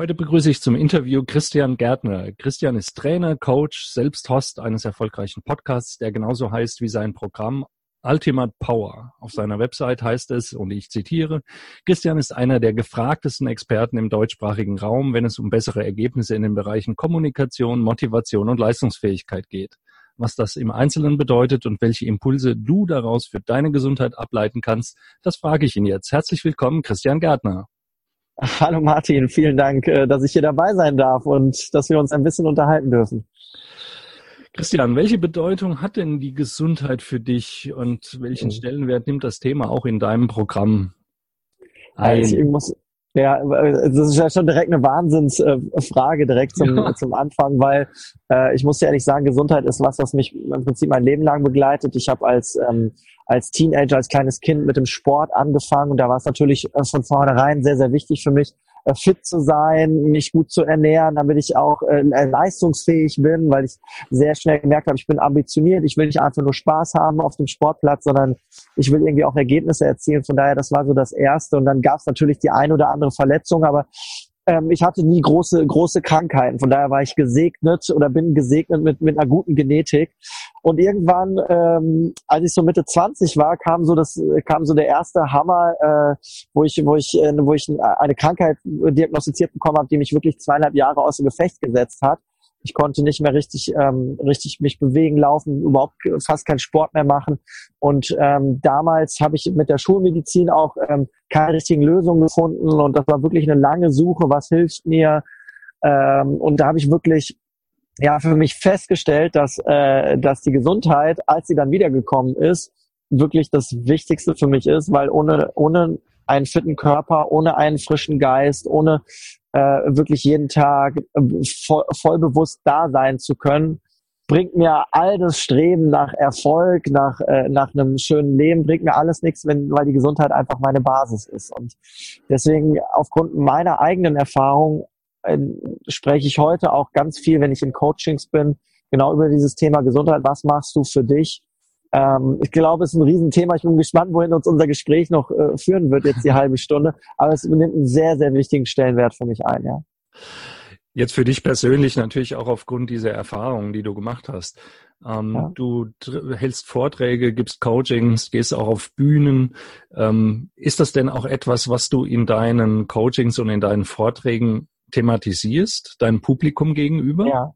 Heute begrüße ich zum Interview Christian Gärtner. Christian ist Trainer, Coach, selbst Host eines erfolgreichen Podcasts, der genauso heißt wie sein Programm Ultimate Power. Auf seiner Website heißt es, und ich zitiere, Christian ist einer der gefragtesten Experten im deutschsprachigen Raum, wenn es um bessere Ergebnisse in den Bereichen Kommunikation, Motivation und Leistungsfähigkeit geht. Was das im Einzelnen bedeutet und welche Impulse du daraus für deine Gesundheit ableiten kannst, das frage ich ihn jetzt. Herzlich willkommen, Christian Gärtner. Hallo Martin, vielen Dank, äh, dass ich hier dabei sein darf und dass wir uns ein bisschen unterhalten dürfen. Christian, welche Bedeutung hat denn die Gesundheit für dich und welchen mhm. Stellenwert nimmt das Thema auch in deinem Programm ein? Also ich muss, ja, das ist ja schon direkt eine Wahnsinnsfrage direkt zum, ja. zum Anfang, weil äh, ich muss dir ehrlich sagen, Gesundheit ist was, was mich im Prinzip mein Leben lang begleitet. Ich habe als ähm, als Teenager, als kleines Kind mit dem Sport angefangen und da war es natürlich äh, von vornherein sehr, sehr wichtig für mich, äh, fit zu sein, mich gut zu ernähren, damit ich auch äh, leistungsfähig bin, weil ich sehr schnell gemerkt habe, ich bin ambitioniert, ich will nicht einfach nur Spaß haben auf dem Sportplatz, sondern ich will irgendwie auch Ergebnisse erzielen. Von daher, das war so das Erste. Und dann gab es natürlich die ein oder andere Verletzung, aber ähm, ich hatte nie große, große Krankheiten. Von daher war ich gesegnet oder bin gesegnet mit, mit einer guten Genetik. Und irgendwann, ähm, als ich so Mitte 20 war, kam so das, kam so der erste Hammer, äh, wo ich, wo ich, äh, wo ich eine Krankheit diagnostiziert bekommen habe, die mich wirklich zweieinhalb Jahre aus dem Gefecht gesetzt hat. Ich konnte nicht mehr richtig, ähm, richtig mich bewegen, laufen, überhaupt fast keinen Sport mehr machen. Und ähm, damals habe ich mit der Schulmedizin auch ähm, keine richtigen Lösungen gefunden. Und das war wirklich eine lange Suche, was hilft mir. Ähm, und da habe ich wirklich ja für mich festgestellt, dass, äh, dass die Gesundheit, als sie dann wiedergekommen ist, wirklich das Wichtigste für mich ist, weil ohne, ohne einen fitten Körper, ohne einen frischen Geist, ohne wirklich jeden Tag äh, voll, voll bewusst da sein zu können, bringt mir all das Streben nach Erfolg, nach, äh, nach einem schönen Leben, bringt mir alles nichts, wenn, weil die Gesundheit einfach meine Basis ist. Und deswegen aufgrund meiner eigenen Erfahrung äh, spreche ich heute auch ganz viel, wenn ich in Coachings bin, genau über dieses Thema Gesundheit. Was machst du für dich? Ähm, ich glaube, es ist ein Riesenthema. Ich bin gespannt, wohin uns unser Gespräch noch äh, führen wird, jetzt die halbe Stunde. Aber es nimmt einen sehr, sehr wichtigen Stellenwert für mich ein, ja. Jetzt für dich persönlich natürlich auch aufgrund dieser Erfahrungen, die du gemacht hast. Ähm, ja. Du hältst Vorträge, gibst Coachings, gehst auch auf Bühnen. Ähm, ist das denn auch etwas, was du in deinen Coachings und in deinen Vorträgen thematisierst, deinem Publikum gegenüber? Ja,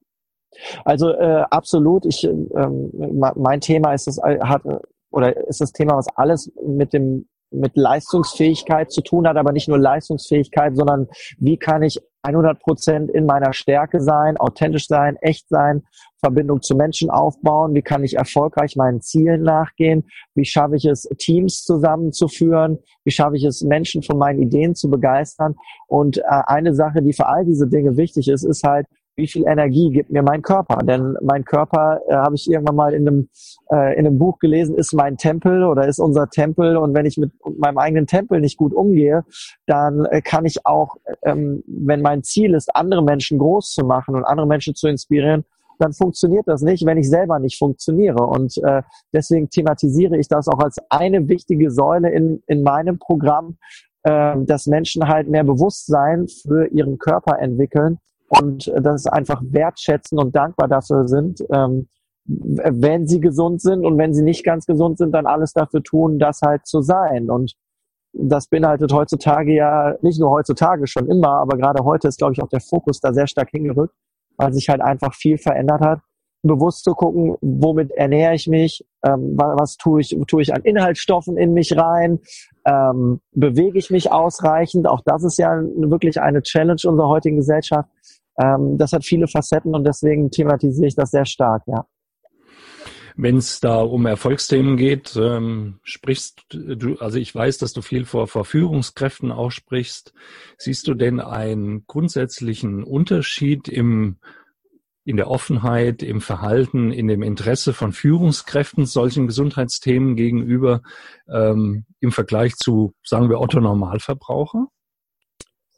also äh, absolut. Ich, ähm, mein Thema ist das hat oder ist das Thema, was alles mit dem mit Leistungsfähigkeit zu tun hat, aber nicht nur Leistungsfähigkeit, sondern wie kann ich 100 Prozent in meiner Stärke sein, authentisch sein, echt sein, Verbindung zu Menschen aufbauen, wie kann ich erfolgreich meinen Zielen nachgehen, wie schaffe ich es, Teams zusammenzuführen, wie schaffe ich es, Menschen von meinen Ideen zu begeistern. Und äh, eine Sache, die für all diese Dinge wichtig ist, ist halt, wie viel Energie gibt mir mein Körper? Denn mein Körper, äh, habe ich irgendwann mal in einem, äh, in einem Buch gelesen, ist mein Tempel oder ist unser Tempel. Und wenn ich mit meinem eigenen Tempel nicht gut umgehe, dann äh, kann ich auch, ähm, wenn mein Ziel ist, andere Menschen groß zu machen und andere Menschen zu inspirieren, dann funktioniert das nicht, wenn ich selber nicht funktioniere. Und äh, deswegen thematisiere ich das auch als eine wichtige Säule in, in meinem Programm, äh, dass Menschen halt mehr Bewusstsein für ihren Körper entwickeln und das einfach wertschätzen und dankbar dafür sind, ähm, wenn sie gesund sind und wenn sie nicht ganz gesund sind, dann alles dafür tun, das halt zu sein. Und das beinhaltet heutzutage ja, nicht nur heutzutage schon immer, aber gerade heute ist, glaube ich, auch der Fokus da sehr stark hingerückt, weil sich halt einfach viel verändert hat. Bewusst zu gucken, womit ernähre ich mich, ähm, was, was tue ich, tue ich an Inhaltsstoffen in mich rein, ähm, bewege ich mich ausreichend. Auch das ist ja wirklich eine Challenge unserer heutigen Gesellschaft. Ähm, das hat viele Facetten und deswegen thematisiere ich das sehr stark, ja. Wenn es da um Erfolgsthemen geht, ähm, sprichst du, also ich weiß, dass du viel vor, vor Führungskräften auch sprichst. Siehst du denn einen grundsätzlichen Unterschied im in der Offenheit, im Verhalten, in dem Interesse von Führungskräften solchen Gesundheitsthemen gegenüber ähm, im Vergleich zu, sagen wir, Otto Normalverbraucher?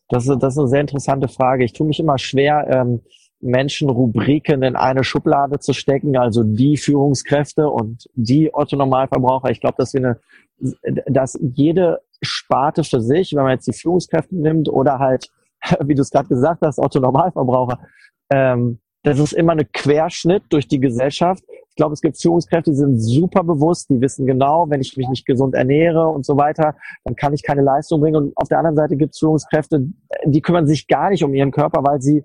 Das ist, das ist eine sehr interessante Frage. Ich tue mich immer schwer, ähm, Menschenrubriken in eine Schublade zu stecken, also die Führungskräfte und die Otto Normalverbraucher. Ich glaube, dass wir eine, dass jede Sparte für sich, wenn man jetzt die Führungskräfte nimmt oder halt, wie du es gerade gesagt hast, Otto Normalverbraucher, ähm, das ist immer ein Querschnitt durch die Gesellschaft. Ich glaube, es gibt Führungskräfte, die sind super bewusst, die wissen genau, wenn ich mich nicht gesund ernähre und so weiter, dann kann ich keine Leistung bringen. Und auf der anderen Seite gibt es Führungskräfte, die kümmern sich gar nicht um ihren Körper, weil sie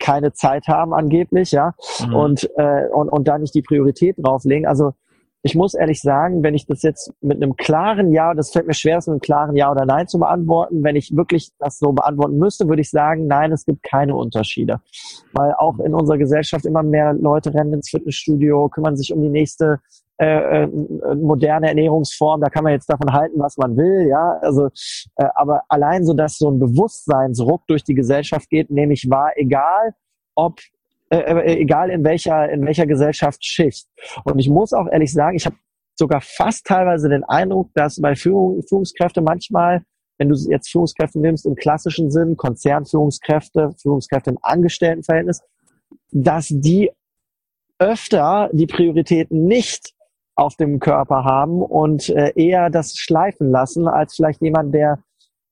keine Zeit haben angeblich, ja, mhm. und, äh, und, und da nicht die Priorität drauflegen. Also ich muss ehrlich sagen, wenn ich das jetzt mit einem klaren Ja, das fällt mir schwer, das mit einem klaren Ja oder Nein zu beantworten. Wenn ich wirklich das so beantworten müsste, würde ich sagen, nein, es gibt keine Unterschiede. Weil auch in unserer Gesellschaft immer mehr Leute rennen ins Fitnessstudio, kümmern sich um die nächste äh, äh, moderne Ernährungsform. Da kann man jetzt davon halten, was man will, ja. Also, äh, aber allein so, dass so ein Bewusstseinsruck durch die Gesellschaft geht, nehme ich wahr, egal ob äh, äh, egal in welcher, in welcher Gesellschaftsschicht. Und ich muss auch ehrlich sagen, ich habe sogar fast teilweise den Eindruck, dass bei Führung, Führungskräfte manchmal, wenn du jetzt Führungskräfte nimmst im klassischen Sinn, Konzernführungskräfte, Führungskräfte im Angestelltenverhältnis, dass die öfter die Prioritäten nicht auf dem Körper haben und äh, eher das schleifen lassen, als vielleicht jemand, der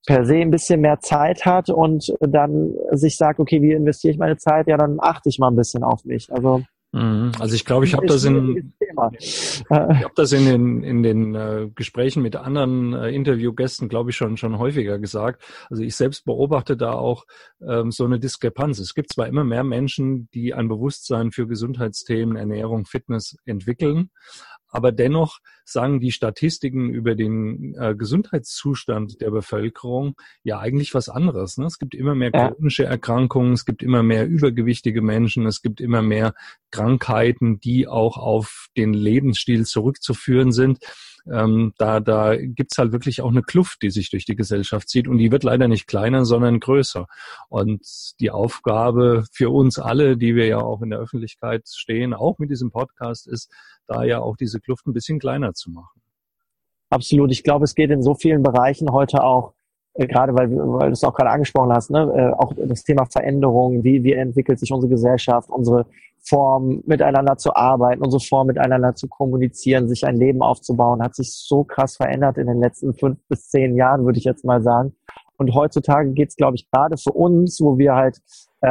per se ein bisschen mehr Zeit hat und dann sich sagt, okay, wie investiere ich meine Zeit? Ja, dann achte ich mal ein bisschen auf mich. Also mhm. also ich glaube, ich habe das in ich habe das in den in den äh, Gesprächen mit anderen äh, Interviewgästen, glaube ich, schon schon häufiger gesagt. Also ich selbst beobachte da auch ähm, so eine Diskrepanz. Es gibt zwar immer mehr Menschen, die ein Bewusstsein für Gesundheitsthemen, Ernährung, Fitness entwickeln, aber dennoch sagen die Statistiken über den äh, Gesundheitszustand der Bevölkerung ja eigentlich was anderes. Ne? Es gibt immer mehr chronische Erkrankungen, es gibt immer mehr übergewichtige Menschen, es gibt immer mehr Krankheiten, die auch auf den Lebensstil zurückzuführen sind ähm, da, da gibt's halt wirklich auch eine Kluft, die sich durch die Gesellschaft zieht und die wird leider nicht kleiner, sondern größer. Und die Aufgabe für uns alle, die wir ja auch in der Öffentlichkeit stehen, auch mit diesem Podcast, ist, da ja auch diese Kluft ein bisschen kleiner zu machen. Absolut. Ich glaube, es geht in so vielen Bereichen heute auch gerade weil, weil du es auch gerade angesprochen hast, ne, äh, auch das Thema Veränderung, wie, wie entwickelt sich unsere Gesellschaft, unsere Form miteinander zu arbeiten, unsere Form miteinander zu kommunizieren, sich ein Leben aufzubauen, hat sich so krass verändert in den letzten fünf bis zehn Jahren, würde ich jetzt mal sagen. Und heutzutage geht es, glaube ich, gerade für uns, wo wir halt äh,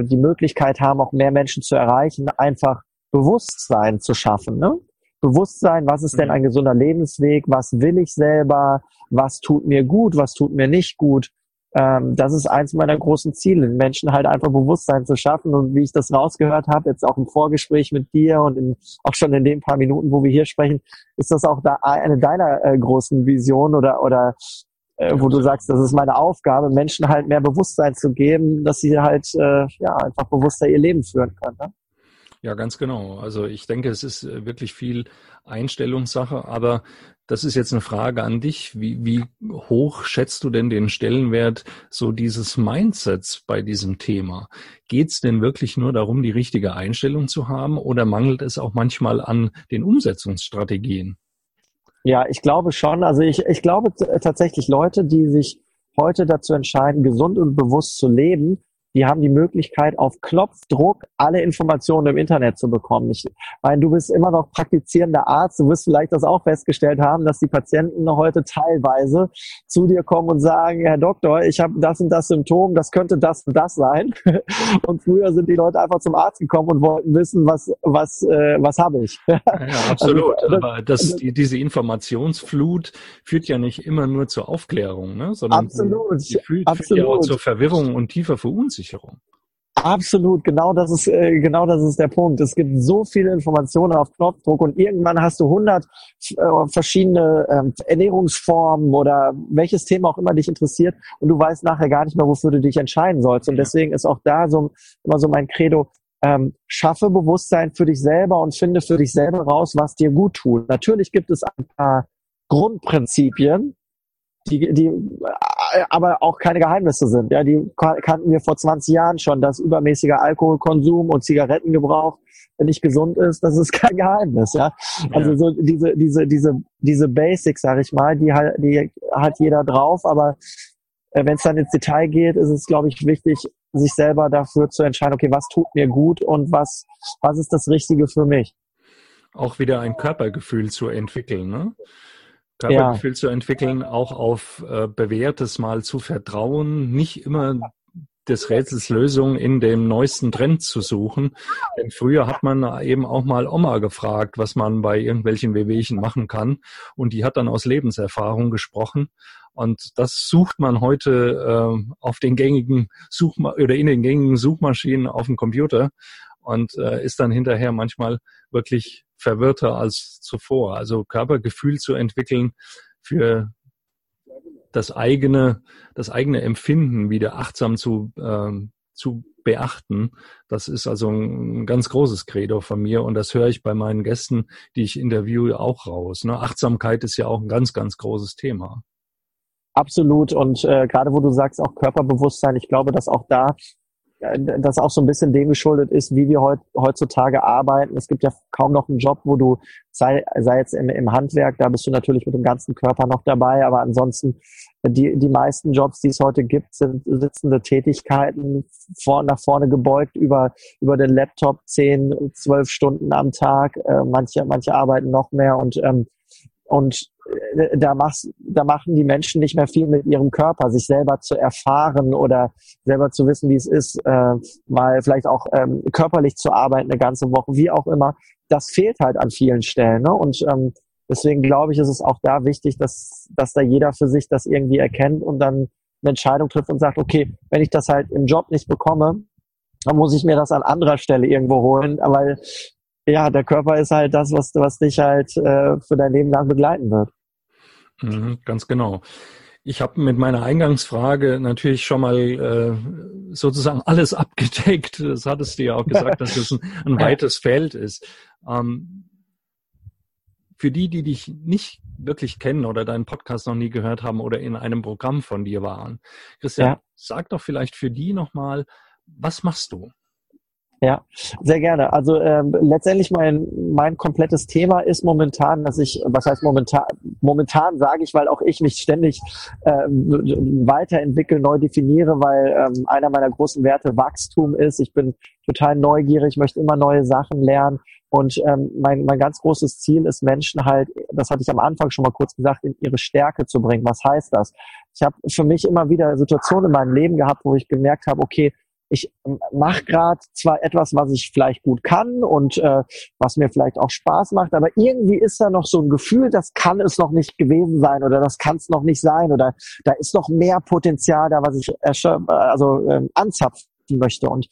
äh, die Möglichkeit haben, auch mehr Menschen zu erreichen, einfach Bewusstsein zu schaffen. Ne? Bewusstsein, was ist denn mhm. ein gesunder Lebensweg, was will ich selber, was tut mir gut, was tut mir nicht gut. Ähm, das ist eins meiner großen Ziele, den Menschen halt einfach Bewusstsein zu schaffen. Und wie ich das rausgehört habe, jetzt auch im Vorgespräch mit dir und in, auch schon in den paar Minuten, wo wir hier sprechen, ist das auch da eine deiner äh, großen Visionen oder, oder äh, wo du sagst, das ist meine Aufgabe, Menschen halt mehr Bewusstsein zu geben, dass sie halt äh, ja einfach bewusster ihr Leben führen können. Ne? Ja, ganz genau. Also ich denke, es ist äh, wirklich viel Einstellungssache, aber das ist jetzt eine Frage an dich. Wie, wie hoch schätzt du denn den Stellenwert so dieses Mindsets bei diesem Thema? Geht es denn wirklich nur darum, die richtige Einstellung zu haben oder mangelt es auch manchmal an den Umsetzungsstrategien? Ja, ich glaube schon. Also ich, ich glaube tatsächlich Leute, die sich heute dazu entscheiden, gesund und bewusst zu leben, die haben die Möglichkeit, auf Knopfdruck alle Informationen im Internet zu bekommen. Ich meine, du bist immer noch praktizierender Arzt, du wirst vielleicht das auch festgestellt haben, dass die Patienten heute teilweise zu dir kommen und sagen, Herr Doktor, ich habe das und das Symptom, das könnte das und das sein. Und früher sind die Leute einfach zum Arzt gekommen und wollten wissen, was, was, äh, was habe ich. Ja, absolut. Also, Aber das, die, diese Informationsflut führt ja nicht immer nur zur Aufklärung, ne? sondern absolut, sie führt, absolut. führt ja auch zur Verwirrung und tiefer Verunsicherung. Versicherung. Absolut, genau das ist äh, genau das ist der Punkt. Es gibt so viele Informationen auf Knopfdruck und irgendwann hast du hundert äh, verschiedene ähm, Ernährungsformen oder welches Thema auch immer dich interessiert und du weißt nachher gar nicht mehr, wofür du dich entscheiden sollst. Und deswegen ist auch da so immer so mein Credo: ähm, Schaffe Bewusstsein für dich selber und finde für dich selber raus, was dir gut tut. Natürlich gibt es ein paar Grundprinzipien, die, die aber auch keine Geheimnisse sind. Ja, die kannten wir vor 20 Jahren schon, dass übermäßiger Alkoholkonsum und Zigarettengebrauch nicht gesund ist, das ist kein Geheimnis, ja. Also so diese, diese, diese, diese Basics, sag ich mal, die halt, die hat jeder drauf, aber äh, wenn es dann ins Detail geht, ist es, glaube ich, wichtig, sich selber dafür zu entscheiden, okay, was tut mir gut und was, was ist das Richtige für mich. Auch wieder ein Körpergefühl zu entwickeln, ne? Körpergefühl ja. zu entwickeln, auch auf äh, bewährtes Mal zu vertrauen, nicht immer des Rätsels Lösung in dem neuesten Trend zu suchen. Denn früher hat man eben auch mal Oma gefragt, was man bei irgendwelchen Wehwehchen machen kann. Und die hat dann aus Lebenserfahrung gesprochen. Und das sucht man heute äh, auf den gängigen Suchma oder in den gängigen Suchmaschinen auf dem Computer und äh, ist dann hinterher manchmal wirklich verwirrter als zuvor. Also Körpergefühl zu entwickeln für das eigene, das eigene Empfinden wieder achtsam zu, äh, zu beachten. Das ist also ein ganz großes Credo von mir und das höre ich bei meinen Gästen, die ich interviewe, auch raus. Ne? Achtsamkeit ist ja auch ein ganz, ganz großes Thema. Absolut. Und äh, gerade wo du sagst, auch Körperbewusstsein, ich glaube, dass auch da das auch so ein bisschen dem geschuldet ist, wie wir heut, heutzutage arbeiten. Es gibt ja kaum noch einen Job, wo du, sei, sei jetzt im, im Handwerk, da bist du natürlich mit dem ganzen Körper noch dabei, aber ansonsten die, die meisten Jobs, die es heute gibt, sind sitzende Tätigkeiten, vor, nach vorne gebeugt über, über den Laptop zehn, zwölf Stunden am Tag. Äh, manche, manche arbeiten noch mehr und ähm, und äh, da, machst, da machen die Menschen nicht mehr viel mit ihrem Körper, sich selber zu erfahren oder selber zu wissen, wie es ist, äh, mal vielleicht auch ähm, körperlich zu arbeiten eine ganze Woche, wie auch immer. Das fehlt halt an vielen Stellen. Ne? Und ähm, deswegen glaube ich, ist es auch da wichtig, dass, dass da jeder für sich das irgendwie erkennt und dann eine Entscheidung trifft und sagt, okay, wenn ich das halt im Job nicht bekomme, dann muss ich mir das an anderer Stelle irgendwo holen, weil ja, der Körper ist halt das, was, was dich halt äh, für dein Leben lang begleiten wird. Mhm, ganz genau. Ich habe mit meiner Eingangsfrage natürlich schon mal äh, sozusagen alles abgedeckt. Das hattest du ja auch gesagt, dass es ein, ein weites Feld ist. Ähm, für die, die dich nicht wirklich kennen oder deinen Podcast noch nie gehört haben oder in einem Programm von dir waren, Christian, ja. sag doch vielleicht für die nochmal, was machst du? Ja, sehr gerne. Also ähm, letztendlich mein mein komplettes Thema ist momentan, dass ich, was heißt momentan, momentan sage ich, weil auch ich mich ständig äh, weiterentwickle, neu definiere, weil ähm, einer meiner großen Werte Wachstum ist. Ich bin total neugierig, möchte immer neue Sachen lernen und ähm, mein mein ganz großes Ziel ist Menschen halt, das hatte ich am Anfang schon mal kurz gesagt, in ihre Stärke zu bringen. Was heißt das? Ich habe für mich immer wieder Situationen in meinem Leben gehabt, wo ich gemerkt habe, okay ich mache gerade zwar etwas, was ich vielleicht gut kann und äh, was mir vielleicht auch Spaß macht, aber irgendwie ist da noch so ein Gefühl, das kann es noch nicht gewesen sein oder das kann es noch nicht sein oder da ist noch mehr Potenzial da, was ich also ähm, anzapfen möchte und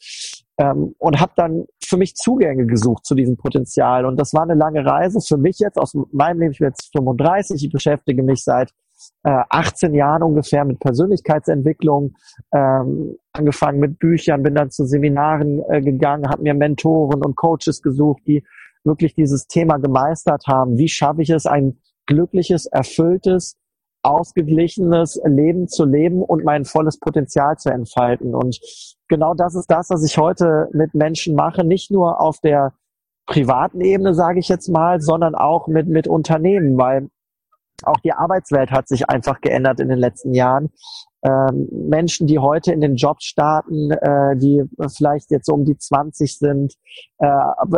ähm, und habe dann für mich Zugänge gesucht zu diesem Potenzial und das war eine lange Reise für mich jetzt aus meinem Leben. Ich bin jetzt 35, ich beschäftige mich seit äh, 18 Jahren ungefähr mit Persönlichkeitsentwicklung, ähm, angefangen mit Büchern, bin dann zu Seminaren äh, gegangen, habe mir Mentoren und Coaches gesucht, die wirklich dieses Thema gemeistert haben. Wie schaffe ich es, ein glückliches, erfülltes, ausgeglichenes Leben zu leben und mein volles Potenzial zu entfalten. Und genau das ist das, was ich heute mit Menschen mache, nicht nur auf der privaten Ebene, sage ich jetzt mal, sondern auch mit, mit Unternehmen, weil auch die Arbeitswelt hat sich einfach geändert in den letzten Jahren. Ähm, Menschen, die heute in den Job starten, äh, die vielleicht jetzt so um die 20 sind, äh,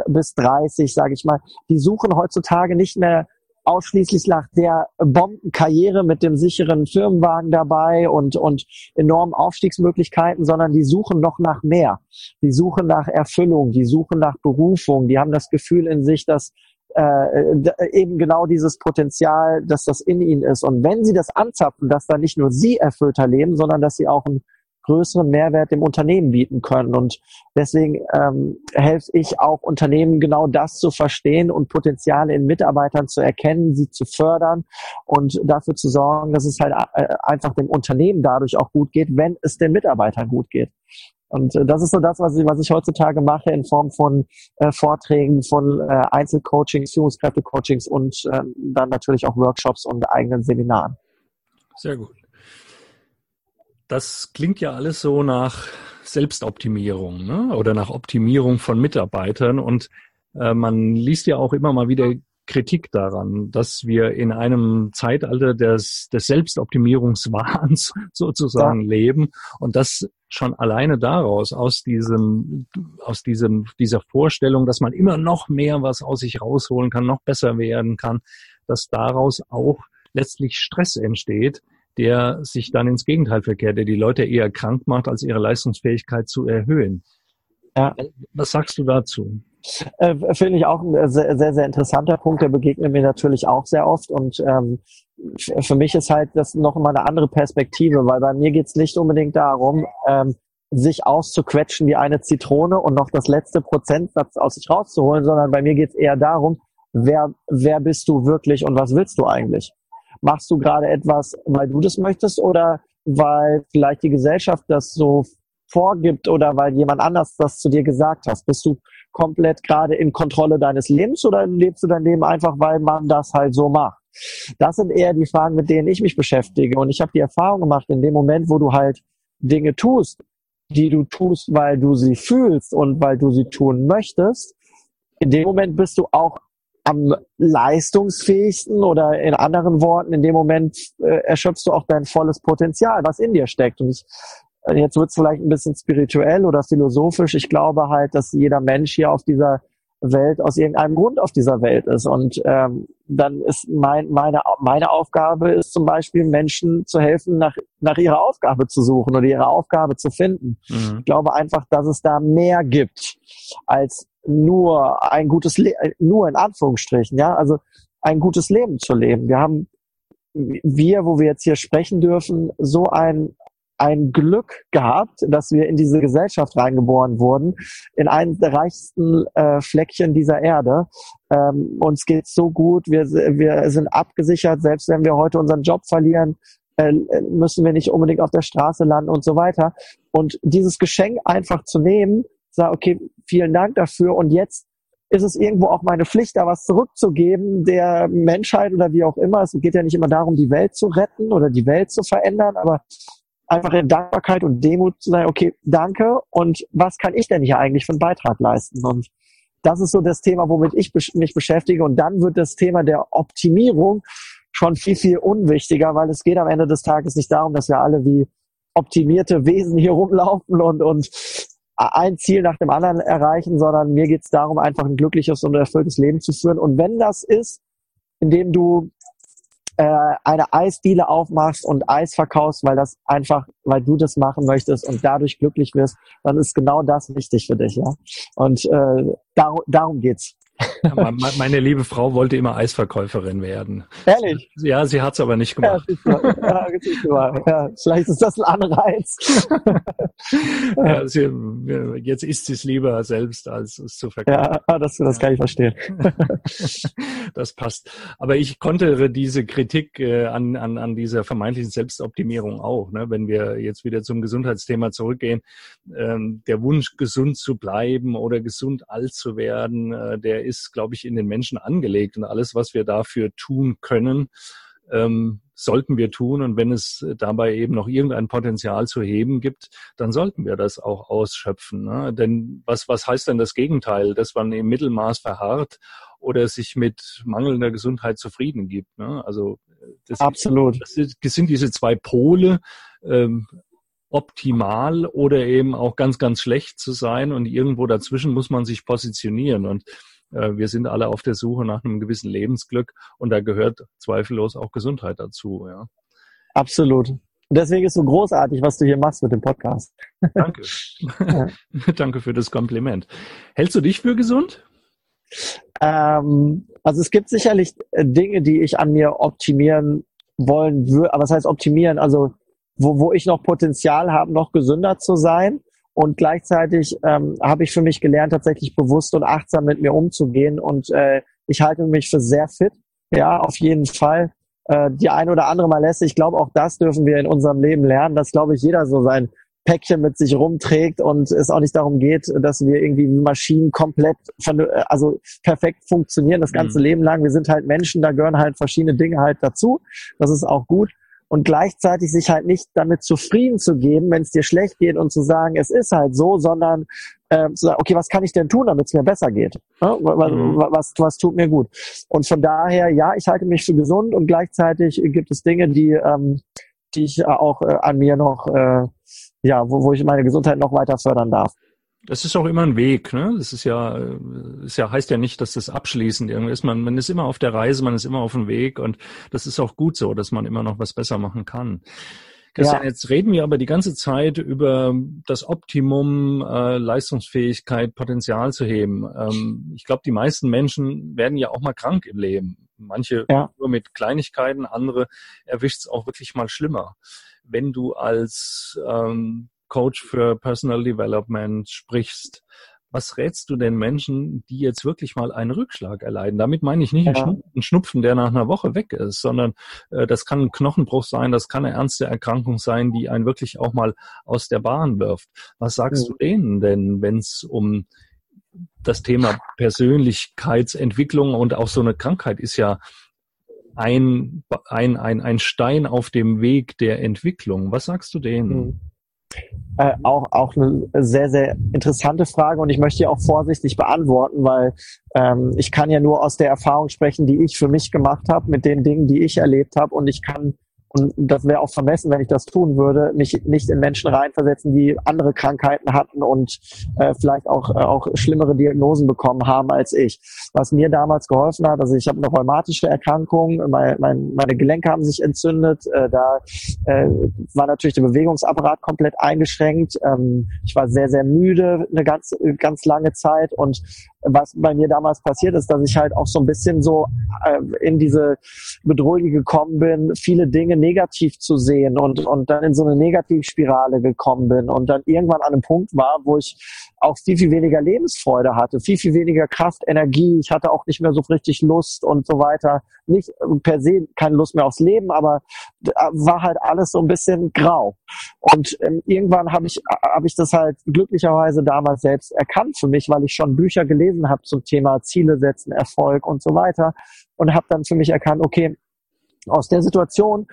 bis 30, sage ich mal, die suchen heutzutage nicht mehr ausschließlich nach der Bombenkarriere mit dem sicheren Firmenwagen dabei und, und enormen Aufstiegsmöglichkeiten, sondern die suchen noch nach mehr. Die suchen nach Erfüllung, die suchen nach Berufung, die haben das Gefühl in sich, dass äh, eben genau dieses Potenzial, dass das in ihnen ist. Und wenn sie das anzapfen, dass da nicht nur sie erfüllter leben, sondern dass sie auch einen größeren Mehrwert dem Unternehmen bieten können. Und deswegen ähm, helfe ich auch Unternehmen genau das zu verstehen und Potenziale in Mitarbeitern zu erkennen, sie zu fördern und dafür zu sorgen, dass es halt äh, einfach dem Unternehmen dadurch auch gut geht, wenn es den Mitarbeitern gut geht. Und äh, das ist so das, was ich, was ich heutzutage mache in Form von äh, Vorträgen, von äh, Einzelcoachings, Führungskräftecoachings und äh, dann natürlich auch Workshops und eigenen Seminaren. Sehr gut. Das klingt ja alles so nach Selbstoptimierung ne? oder nach Optimierung von Mitarbeitern und äh, man liest ja auch immer mal wieder Kritik daran, dass wir in einem Zeitalter des, des Selbstoptimierungswahns sozusagen ja. leben und das schon alleine daraus, aus diesem, aus diesem, dieser Vorstellung, dass man immer noch mehr was aus sich rausholen kann, noch besser werden kann, dass daraus auch letztlich Stress entsteht, der sich dann ins Gegenteil verkehrt, der die Leute eher krank macht, als ihre Leistungsfähigkeit zu erhöhen. Ja. Was sagst du dazu? Äh, Finde ich auch ein sehr, sehr, sehr interessanter Punkt, der begegnet mir natürlich auch sehr oft und ähm, für mich ist halt das noch immer eine andere Perspektive, weil bei mir geht's nicht unbedingt darum, ähm, sich auszuquetschen wie eine Zitrone und noch das letzte Prozentsatz aus sich rauszuholen, sondern bei mir geht's eher darum, wer, wer bist du wirklich und was willst du eigentlich? Machst du gerade etwas, weil du das möchtest oder weil vielleicht die Gesellschaft das so vorgibt oder weil jemand anders das zu dir gesagt hat? Bist du komplett gerade in Kontrolle deines Lebens oder lebst du dein Leben einfach, weil man das halt so macht? Das sind eher die Fragen, mit denen ich mich beschäftige. Und ich habe die Erfahrung gemacht, in dem Moment, wo du halt Dinge tust, die du tust, weil du sie fühlst und weil du sie tun möchtest, in dem Moment bist du auch am leistungsfähigsten oder in anderen Worten, in dem Moment äh, erschöpfst du auch dein volles Potenzial, was in dir steckt. Und ich, jetzt wird es vielleicht ein bisschen spirituell oder philosophisch. Ich glaube halt, dass jeder Mensch hier auf dieser Welt aus irgendeinem Grund auf dieser Welt ist. Und ähm, dann ist mein, meine, meine Aufgabe ist zum Beispiel, Menschen zu helfen, nach, nach ihrer Aufgabe zu suchen oder ihre Aufgabe zu finden. Mhm. Ich glaube einfach, dass es da mehr gibt als nur ein gutes Leben, nur in Anführungsstrichen, ja, also ein gutes Leben zu leben. Wir haben, wir, wo wir jetzt hier sprechen dürfen, so ein, ein Glück gehabt, dass wir in diese Gesellschaft reingeboren wurden, in einem der reichsten äh, Fleckchen dieser Erde. Ähm, uns geht's so gut, wir, wir sind abgesichert, selbst wenn wir heute unseren Job verlieren, äh, müssen wir nicht unbedingt auf der Straße landen und so weiter. Und dieses Geschenk einfach zu nehmen, sage, okay, vielen Dank dafür und jetzt ist es irgendwo auch meine Pflicht, da was zurückzugeben der Menschheit oder wie auch immer. Es geht ja nicht immer darum, die Welt zu retten oder die Welt zu verändern, aber einfach in Dankbarkeit und Demut zu sagen, okay, danke und was kann ich denn hier eigentlich für einen Beitrag leisten? Und das ist so das Thema, womit ich mich beschäftige. Und dann wird das Thema der Optimierung schon viel, viel unwichtiger, weil es geht am Ende des Tages nicht darum, dass wir alle wie optimierte Wesen hier rumlaufen und, und ein Ziel nach dem anderen erreichen, sondern mir geht es darum, einfach ein glückliches und erfülltes Leben zu führen. Und wenn das ist, indem du äh, eine Eisdiele aufmachst und Eis verkaufst, weil das einfach, weil du das machen möchtest und dadurch glücklich wirst, dann ist genau das wichtig für dich, ja. Und äh, dar darum geht's. Ja, meine liebe Frau wollte immer Eisverkäuferin werden. Ehrlich? Ja, sie hat es aber nicht gemacht. Ja, ja, ja, vielleicht ist das ein Anreiz. ja, sie, jetzt isst sie es lieber selbst, als es zu verkaufen. Ja, das, das kann ich verstehen. das passt. Aber ich konnte diese Kritik äh, an, an, an dieser vermeintlichen Selbstoptimierung auch. Ne? Wenn wir jetzt wieder zum Gesundheitsthema zurückgehen, ähm, der Wunsch, gesund zu bleiben oder gesund alt zu werden, äh, der ist, glaube ich, in den Menschen angelegt und alles, was wir dafür tun können, ähm, sollten wir tun. Und wenn es dabei eben noch irgendein Potenzial zu heben gibt, dann sollten wir das auch ausschöpfen. Ne? Denn was, was heißt denn das Gegenteil, dass man im Mittelmaß verharrt oder sich mit mangelnder Gesundheit zufrieden gibt? Ne? Also das, Absolut. Das sind diese zwei Pole. Ähm, optimal oder eben auch ganz, ganz schlecht zu sein und irgendwo dazwischen muss man sich positionieren und wir sind alle auf der Suche nach einem gewissen Lebensglück und da gehört zweifellos auch Gesundheit dazu. Ja. Absolut. Und deswegen ist so großartig, was du hier machst mit dem Podcast. Danke. ja. Danke für das Kompliment. Hältst du dich für gesund? Ähm, also es gibt sicherlich äh, Dinge, die ich an mir optimieren wollen würde. Aber was heißt optimieren? Also wo, wo ich noch Potenzial habe, noch gesünder zu sein. Und gleichzeitig ähm, habe ich für mich gelernt, tatsächlich bewusst und achtsam mit mir umzugehen. Und äh, ich halte mich für sehr fit. Ja, auf jeden Fall. Äh, die eine oder andere Malesse. Ich glaube, auch das dürfen wir in unserem Leben lernen, dass, glaube ich, jeder so sein Päckchen mit sich rumträgt und es auch nicht darum geht, dass wir irgendwie Maschinen komplett, also perfekt funktionieren das ganze mhm. Leben lang. Wir sind halt Menschen, da gehören halt verschiedene Dinge halt dazu. Das ist auch gut. Und gleichzeitig sich halt nicht damit zufrieden zu geben, wenn es dir schlecht geht und zu sagen, es ist halt so, sondern äh, zu sagen, okay, was kann ich denn tun, damit es mir besser geht? Ja, was, mhm. was, was tut mir gut? Und von daher, ja, ich halte mich für gesund und gleichzeitig gibt es Dinge, die, ähm, die ich auch äh, an mir noch, äh, ja, wo, wo ich meine Gesundheit noch weiter fördern darf. Das ist auch immer ein Weg, ne? Das ist ja, ist ja, heißt ja nicht, dass das abschließend irgendwie ist. Man, man ist immer auf der Reise, man ist immer auf dem Weg und das ist auch gut so, dass man immer noch was besser machen kann. Christian, ja. jetzt reden wir aber die ganze Zeit über das Optimum, äh, Leistungsfähigkeit, Potenzial zu heben. Ähm, ich glaube, die meisten Menschen werden ja auch mal krank im Leben. Manche ja. nur mit Kleinigkeiten, andere erwischt es auch wirklich mal schlimmer. Wenn du als ähm, Coach für Personal Development sprichst, was rätst du den Menschen, die jetzt wirklich mal einen Rückschlag erleiden? Damit meine ich nicht ja. einen Schnupfen, der nach einer Woche weg ist, sondern äh, das kann ein Knochenbruch sein, das kann eine ernste Erkrankung sein, die einen wirklich auch mal aus der Bahn wirft. Was sagst mhm. du denen denn, wenn es um das Thema Persönlichkeitsentwicklung und auch so eine Krankheit ist ja ein, ein, ein, ein Stein auf dem Weg der Entwicklung. Was sagst du denen? Mhm. Äh, auch, auch eine sehr, sehr interessante Frage und ich möchte die auch vorsichtig beantworten, weil ähm, ich kann ja nur aus der Erfahrung sprechen, die ich für mich gemacht habe, mit den Dingen, die ich erlebt habe und ich kann und das wäre auch vermessen, wenn ich das tun würde, mich nicht in Menschen reinversetzen, die andere Krankheiten hatten und äh, vielleicht auch, äh, auch schlimmere Diagnosen bekommen haben als ich. Was mir damals geholfen hat, also ich habe eine rheumatische Erkrankung, mein, mein, meine Gelenke haben sich entzündet, äh, da äh, war natürlich der Bewegungsapparat komplett eingeschränkt. Ähm, ich war sehr, sehr müde eine ganz, ganz lange Zeit und was bei mir damals passiert ist, dass ich halt auch so ein bisschen so äh, in diese Bedrohung gekommen bin, viele Dinge negativ zu sehen und, und dann in so eine Negativspirale gekommen bin und dann irgendwann an einem Punkt war, wo ich auch viel, viel weniger Lebensfreude hatte, viel, viel weniger Kraft, Energie. Ich hatte auch nicht mehr so richtig Lust und so weiter. Nicht per se keine Lust mehr aufs Leben, aber war halt alles so ein bisschen grau. Und ähm, irgendwann habe ich, hab ich das halt glücklicherweise damals selbst erkannt für mich, weil ich schon Bücher gelesen habe zum Thema Ziele setzen, Erfolg und so weiter. Und habe dann für mich erkannt, okay, aus der Situation,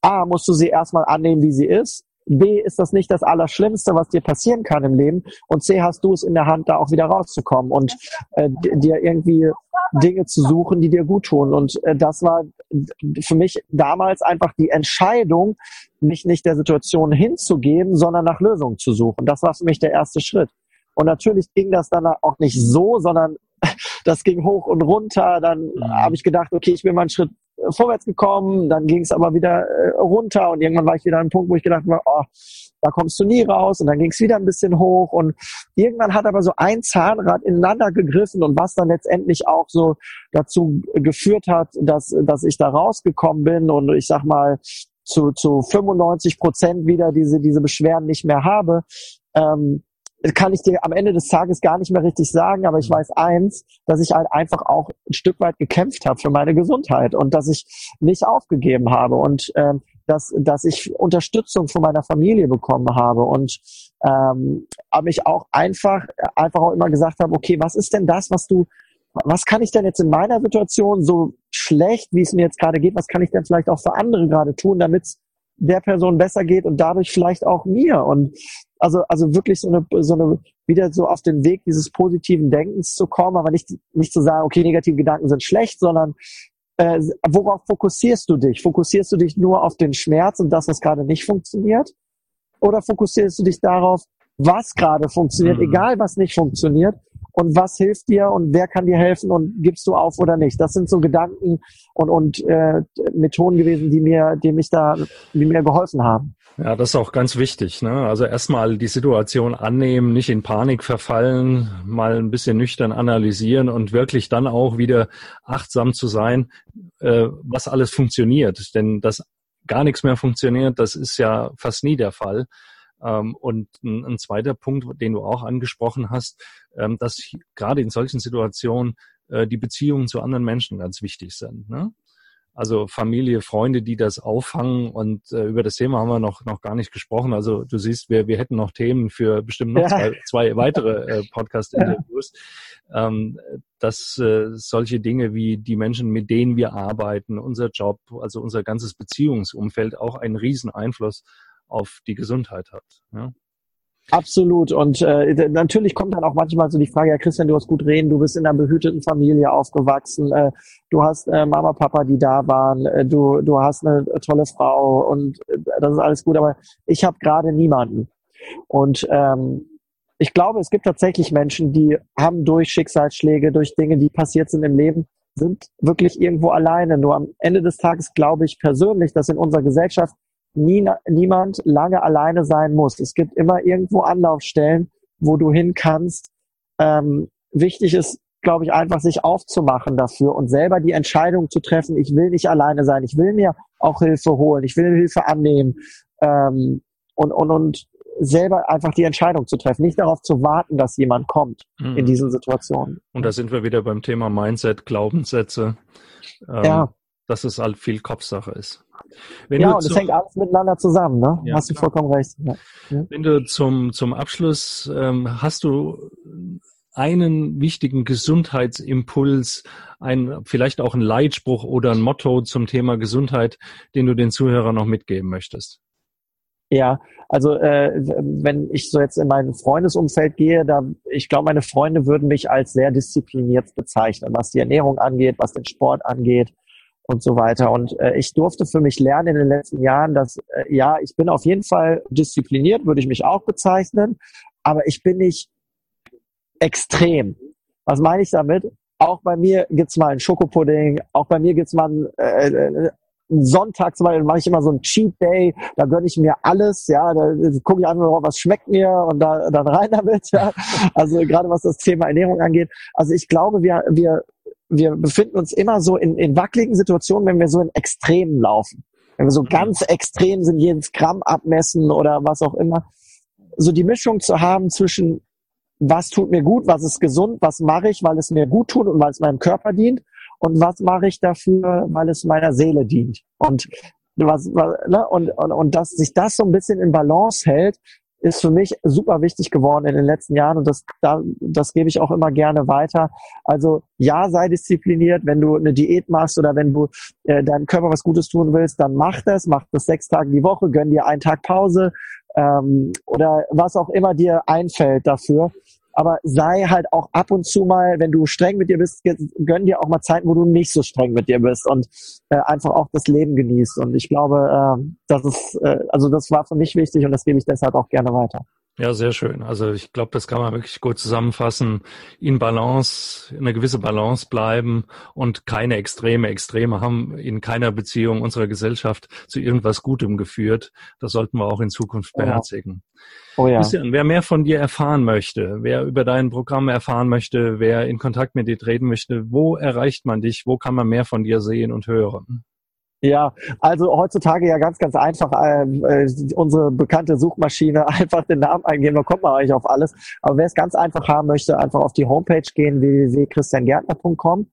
A, musst du sie erstmal annehmen, wie sie ist B ist das nicht das Allerschlimmste, was dir passieren kann im Leben. Und C hast du es in der Hand, da auch wieder rauszukommen und äh, dir irgendwie Dinge zu suchen, die dir gut tun. Und äh, das war für mich damals einfach die Entscheidung, mich nicht der Situation hinzugeben, sondern nach Lösungen zu suchen. Das war für mich der erste Schritt. Und natürlich ging das dann auch nicht so, sondern das ging hoch und runter. Dann mhm. habe ich gedacht, okay, ich bin mal einen Schritt vorwärts gekommen, dann ging es aber wieder äh, runter und irgendwann war ich wieder an einem Punkt, wo ich gedacht habe, oh, da kommst du nie raus und dann ging es wieder ein bisschen hoch und irgendwann hat aber so ein Zahnrad ineinander gegriffen und was dann letztendlich auch so dazu geführt hat, dass, dass ich da rausgekommen bin und ich sag mal zu, zu 95 Prozent wieder diese, diese Beschwerden nicht mehr habe, ähm, kann ich dir am Ende des Tages gar nicht mehr richtig sagen, aber ich mhm. weiß eins, dass ich halt einfach auch ein Stück weit gekämpft habe für meine Gesundheit und dass ich nicht aufgegeben habe und ähm, dass, dass ich Unterstützung von meiner Familie bekommen habe und ähm, aber ich auch einfach einfach auch immer gesagt habe, okay, was ist denn das, was du was kann ich denn jetzt in meiner Situation so schlecht, wie es mir jetzt gerade geht, was kann ich denn vielleicht auch für andere gerade tun, damit es der Person besser geht und dadurch vielleicht auch mir. Und also, also wirklich so eine, so eine, wieder so auf den Weg dieses positiven Denkens zu kommen, aber nicht, nicht zu sagen, okay, negative Gedanken sind schlecht, sondern äh, worauf fokussierst du dich? Fokussierst du dich nur auf den Schmerz und das, was gerade nicht funktioniert? Oder fokussierst du dich darauf, was gerade funktioniert, mhm. egal was nicht funktioniert? und was hilft dir und wer kann dir helfen und gibst du auf oder nicht. Das sind so Gedanken und, und äh, Methoden gewesen, die mir, die mich da, die mir geholfen haben. Ja, das ist auch ganz wichtig. Ne? Also erstmal die Situation annehmen, nicht in Panik verfallen, mal ein bisschen nüchtern analysieren und wirklich dann auch wieder achtsam zu sein, äh, was alles funktioniert. Denn dass gar nichts mehr funktioniert, das ist ja fast nie der Fall. Ähm, und ein, ein, zweiter Punkt, den du auch angesprochen hast, ähm, dass gerade in solchen Situationen äh, die Beziehungen zu anderen Menschen ganz wichtig sind. Ne? Also Familie, Freunde, die das auffangen und äh, über das Thema haben wir noch, noch gar nicht gesprochen. Also du siehst, wir, wir hätten noch Themen für bestimmt noch ja. zwei, zwei weitere äh, Podcast-Interviews. Ja. Ähm, dass äh, solche Dinge wie die Menschen, mit denen wir arbeiten, unser Job, also unser ganzes Beziehungsumfeld auch einen riesen Einfluss auf die Gesundheit hat. Ja? Absolut. Und äh, natürlich kommt dann auch manchmal so die Frage, ja Christian, du hast gut reden, du bist in einer behüteten Familie aufgewachsen, äh, du hast äh, Mama, Papa, die da waren, äh, du, du hast eine tolle Frau und äh, das ist alles gut, aber ich habe gerade niemanden. Und ähm, ich glaube, es gibt tatsächlich Menschen, die haben durch Schicksalsschläge, durch Dinge, die passiert sind im Leben, sind wirklich irgendwo alleine. Nur am Ende des Tages glaube ich persönlich, dass in unserer Gesellschaft nie, niemand lange alleine sein muss. Es gibt immer irgendwo Anlaufstellen, wo du hin kannst. Ähm, wichtig ist, glaube ich, einfach sich aufzumachen dafür und selber die Entscheidung zu treffen, ich will nicht alleine sein, ich will mir auch Hilfe holen, ich will Hilfe annehmen ähm, und, und, und selber einfach die Entscheidung zu treffen, nicht darauf zu warten, dass jemand kommt mhm. in diesen Situationen. Und da sind wir wieder beim Thema Mindset, Glaubenssätze. Ähm, ja. Dass es halt viel Kopfsache ist. Wenn ja, und es hängt alles miteinander zusammen, ne? Ja, hast du vollkommen recht. Ja. Wenn du zum, zum Abschluss ähm, hast du einen wichtigen Gesundheitsimpuls, ein, vielleicht auch ein Leitspruch oder ein Motto zum Thema Gesundheit, den du den Zuhörern noch mitgeben möchtest? Ja, also äh, wenn ich so jetzt in mein Freundesumfeld gehe, da ich glaube, meine Freunde würden mich als sehr diszipliniert bezeichnen, was die Ernährung angeht, was den Sport angeht und so weiter. Und äh, ich durfte für mich lernen in den letzten Jahren, dass äh, ja, ich bin auf jeden Fall diszipliniert, würde ich mich auch bezeichnen, aber ich bin nicht extrem. Was meine ich damit? Auch bei mir gibt's mal einen Schokopudding, auch bei mir gibt's mal einen, äh, äh Sonntag zum Beispiel mache ich immer so einen Cheat Day, da gönne ich mir alles, ja, da gucke ich einfach, was schmeckt mir und da dann rein damit, ja. Also gerade was das Thema Ernährung angeht. Also ich glaube, wir, wir wir befinden uns immer so in, in wackeligen Situationen, wenn wir so in Extremen laufen. Wenn wir so mhm. ganz extrem sind, jedes Gramm abmessen oder was auch immer. So die Mischung zu haben zwischen was tut mir gut, was ist gesund, was mache ich, weil es mir gut tut und weil es meinem Körper dient und was mache ich dafür, weil es meiner Seele dient. Und was, ne, und, und, und dass sich das so ein bisschen in Balance hält, ist für mich super wichtig geworden in den letzten Jahren und das, da, das gebe ich auch immer gerne weiter. Also ja, sei diszipliniert, wenn du eine Diät machst oder wenn du äh, deinem Körper was Gutes tun willst, dann mach das, mach das sechs Tage die Woche, gönn dir einen Tag Pause ähm, oder was auch immer dir einfällt dafür aber sei halt auch ab und zu mal, wenn du streng mit dir bist, gönn dir auch mal Zeiten, wo du nicht so streng mit dir bist und äh, einfach auch das Leben genießt. Und ich glaube, äh, das ist, äh, also das war für mich wichtig und das gebe ich deshalb auch gerne weiter. Ja, sehr schön. Also ich glaube, das kann man wirklich gut zusammenfassen. In Balance, in einer gewisse Balance bleiben und keine extreme Extreme haben in keiner Beziehung unserer Gesellschaft zu irgendwas Gutem geführt. Das sollten wir auch in Zukunft beherzigen. Oh ja. Christian, wer mehr von dir erfahren möchte, wer über dein Programm erfahren möchte, wer in Kontakt mit dir treten möchte, wo erreicht man dich? Wo kann man mehr von dir sehen und hören? Ja, also heutzutage ja ganz, ganz einfach äh, äh, unsere bekannte Suchmaschine einfach den Namen eingeben, da kommt man eigentlich auf alles. Aber wer es ganz einfach haben möchte, einfach auf die Homepage gehen, www.christiangärtner.com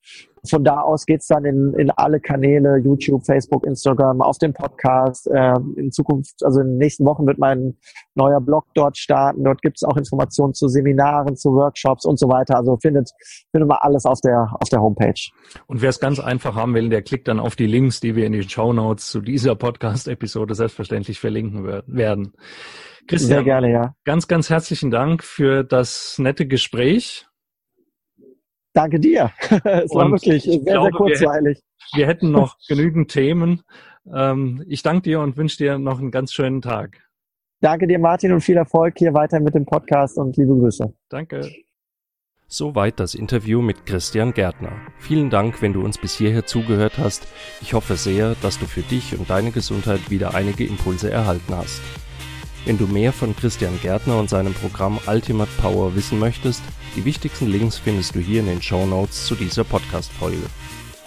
von da aus geht's dann in, in alle Kanäle, YouTube, Facebook, Instagram, auf den Podcast. Äh, in Zukunft, also in den nächsten Wochen wird mein neuer Blog dort starten. Dort gibt's auch Informationen zu Seminaren, zu Workshops und so weiter. Also findet, findet man alles auf der, auf der Homepage. Und wer es ganz einfach haben will, der klickt dann auf die Links, die wir in den Show Notes zu dieser Podcast-Episode selbstverständlich verlinken werden. Christian, Sehr gerne, ja. ganz, ganz herzlichen Dank für das nette Gespräch. Danke dir. es war wirklich sehr, glaube, sehr kurzweilig. Wir, wir hätten noch genügend Themen. Ähm, ich danke dir und wünsche dir noch einen ganz schönen Tag. Danke dir, Martin, und viel Erfolg hier weiter mit dem Podcast und liebe Grüße. Danke. Soweit das Interview mit Christian Gärtner. Vielen Dank, wenn du uns bis hierher zugehört hast. Ich hoffe sehr, dass du für dich und deine Gesundheit wieder einige Impulse erhalten hast. Wenn du mehr von Christian Gärtner und seinem Programm Ultimate Power wissen möchtest, die wichtigsten Links findest du hier in den Show Notes zu dieser Podcast-Folge.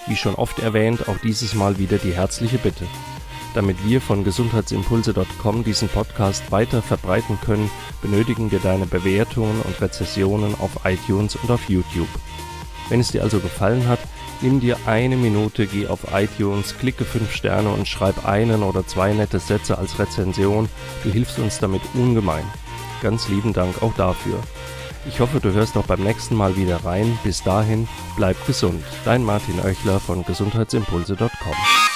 Wie schon oft erwähnt, auch dieses Mal wieder die herzliche Bitte. Damit wir von gesundheitsimpulse.com diesen Podcast weiter verbreiten können, benötigen wir deine Bewertungen und Rezessionen auf iTunes und auf YouTube. Wenn es dir also gefallen hat, Nimm dir eine Minute, geh auf iTunes, klicke 5 Sterne und schreib einen oder zwei nette Sätze als Rezension. Du hilfst uns damit ungemein. Ganz lieben Dank auch dafür. Ich hoffe, du hörst auch beim nächsten Mal wieder rein. Bis dahin, bleib gesund. Dein Martin Oechler von gesundheitsimpulse.com.